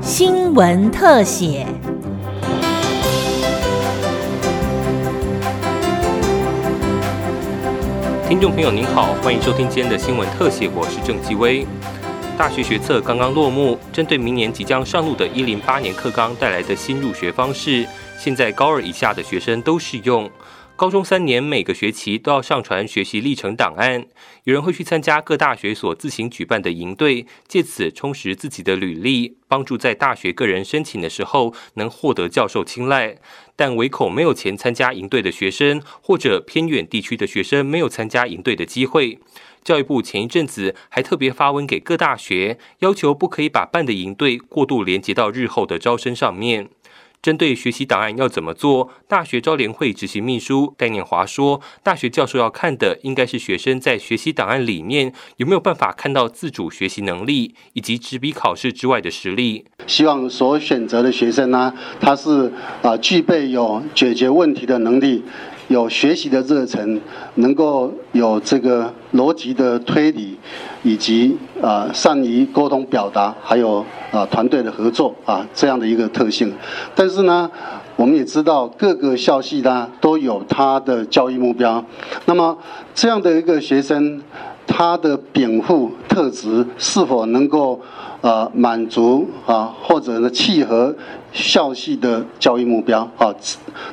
新闻特写。听众朋友您好，欢迎收听今天的新闻特写，我是郑继威。大学学测刚刚落幕，针对明年即将上路的一零八年课纲带来的新入学方式，现在高二以下的学生都适用。高中三年每个学期都要上传学习历程档案，有人会去参加各大学所自行举办的营队，借此充实自己的履历，帮助在大学个人申请的时候能获得教授青睐。但唯恐没有钱参加营队的学生，或者偏远地区的学生没有参加营队的机会。教育部前一阵子还特别发文给各大学，要求不可以把办的营队过度连接到日后的招生上面。针对学习档案要怎么做，大学招联会执行秘书戴念华说：“大学教授要看的应该是学生在学习档案里面有没有办法看到自主学习能力，以及纸笔考试之外的实力。希望所选择的学生呢，他是啊具备有解决问题的能力。”有学习的热忱，能够有这个逻辑的推理，以及啊善于沟通表达，还有啊团队的合作啊这样的一个特性。但是呢，我们也知道各个校系呢都有他的教育目标。那么这样的一个学生，他的禀赋特质是否能够？呃，满足啊，或者呢，契合校系的教育目标啊。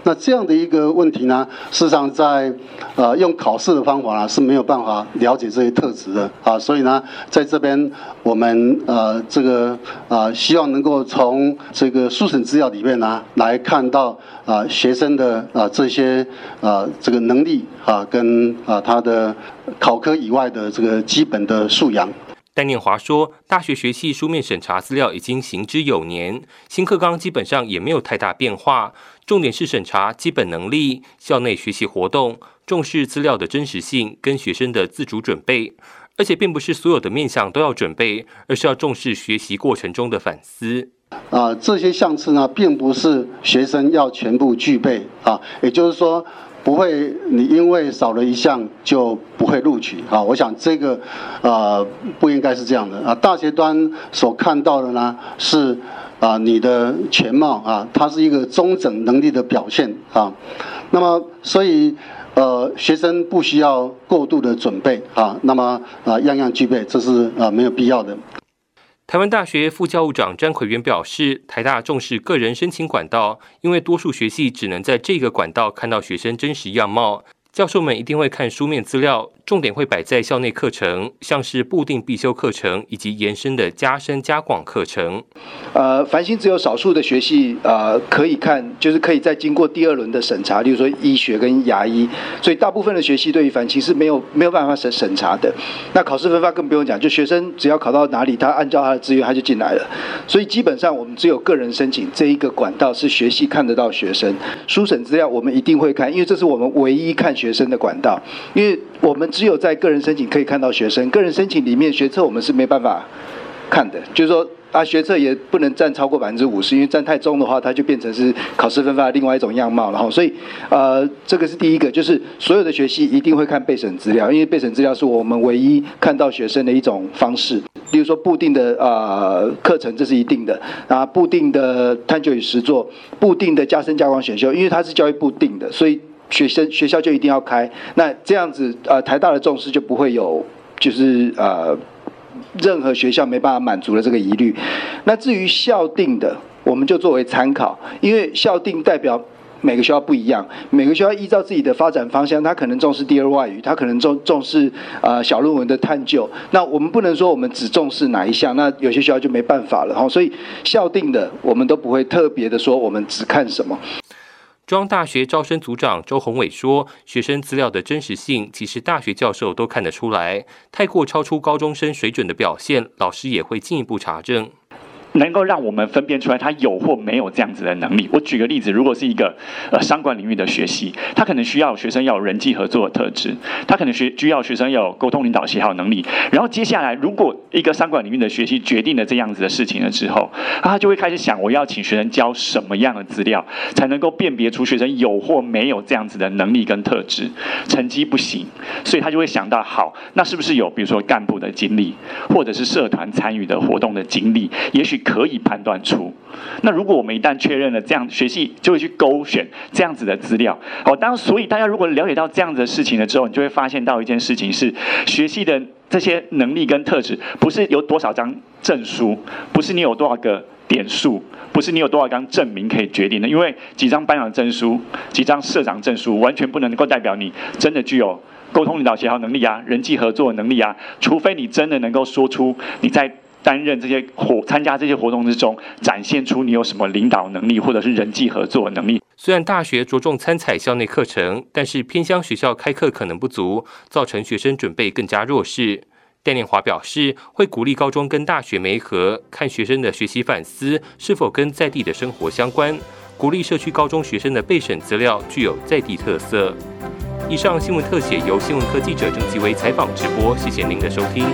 那这样的一个问题呢，事实上在呃用考试的方法呢是没有办法了解这些特质的啊。所以呢，在这边我们呃这个啊，希望能够从这个书审资料里面呢来看到啊学生的啊这些啊这个能力啊跟啊他的考科以外的这个基本的素养。戴念华说：“大学学系书面审查资料已经行之有年，新课纲基本上也没有太大变化。重点是审查基本能力、校内学习活动，重视资料的真实性跟学生的自主准备。而且，并不是所有的面向都要准备，而是要重视学习过程中的反思。啊，这些项次呢，并不是学生要全部具备啊，也就是说。”不会，你因为少了一项就不会录取啊？我想这个，呃，不应该是这样的啊。大学端所看到的呢，是啊你的全貌啊，它是一个中整能力的表现啊。那么，所以呃，学生不需要过度的准备啊。那么啊，样样具备，这是啊没有必要的。台湾大学副教务长詹奎元表示，台大重视个人申请管道，因为多数学系只能在这个管道看到学生真实样貌。教授们一定会看书面资料，重点会摆在校内课程，像是固定必修课程以及延伸的加深加广课程。呃，繁星只有少数的学系呃可以看，就是可以再经过第二轮的审查，例如说医学跟牙医，所以大部分的学系对于繁星是没有没有办法审审查的。那考试分发更不用讲，就学生只要考到哪里，他按照他的资源他就进来了。所以基本上我们只有个人申请这一个管道是学系看得到学生，书审资料我们一定会看，因为这是我们唯一看。学生的管道，因为我们只有在个人申请可以看到学生，个人申请里面学测我们是没办法看的，就是说啊学测也不能占超过百分之五十，因为占太重的话，它就变成是考试分发的另外一种样貌，然后所以呃这个是第一个，就是所有的学系一定会看备审资料，因为备审资料是我们唯一看到学生的一种方式，例如说固定的啊课程这是一定的啊固定的探究与实作，固定的加深加广选修，因为它是教育部定的，所以。学生学校就一定要开，那这样子呃台大的重视就不会有，就是呃任何学校没办法满足的这个疑虑。那至于校定的，我们就作为参考，因为校定代表每个学校不一样，每个学校依照自己的发展方向，他可能重视第二外语，他可能重重视呃小论文的探究。那我们不能说我们只重视哪一项，那有些学校就没办法了哈。所以校定的我们都不会特别的说我们只看什么。中央大学招生组长周宏伟说：“学生资料的真实性，其实大学教授都看得出来。太过超出高中生水准的表现，老师也会进一步查证。”能够让我们分辨出来他有或没有这样子的能力。我举个例子，如果是一个呃商管领域的学习，他可能需要学生要有人际合作的特质，他可能学需要学生要有沟通领导协调能力。然后接下来，如果一个商管领域的学习决定了这样子的事情了之后，他就会开始想，我要请学生教什么样的资料，才能够辨别出学生有或没有这样子的能力跟特质，成绩不行，所以他就会想到，好，那是不是有比如说干部的经历，或者是社团参与的活动的经历，也许。可以判断出，那如果我们一旦确认了这样，学系就会去勾选这样子的资料。哦，当所以大家如果了解到这样子的事情了之后，你就会发现到一件事情是，学系的这些能力跟特质，不是有多少张证书，不是你有多少个点数，不是你有多少张证明可以决定的。因为几张班长证书、几张社长证书，完全不能够代表你真的具有沟通领导协调能力啊、人际合作能力啊，除非你真的能够说出你在。担任这些活参加这些活动之中，展现出你有什么领导能力或者是人际合作能力。虽然大学着重参采校内课程，但是偏乡学校开课可能不足，造成学生准备更加弱势。戴念华表示，会鼓励高中跟大学媒合，看学生的学习反思是否跟在地的生活相关，鼓励社区高中学生的备审资料具有在地特色。以上新闻特写由新闻科记者郑继威采访直播，谢谢您的收听。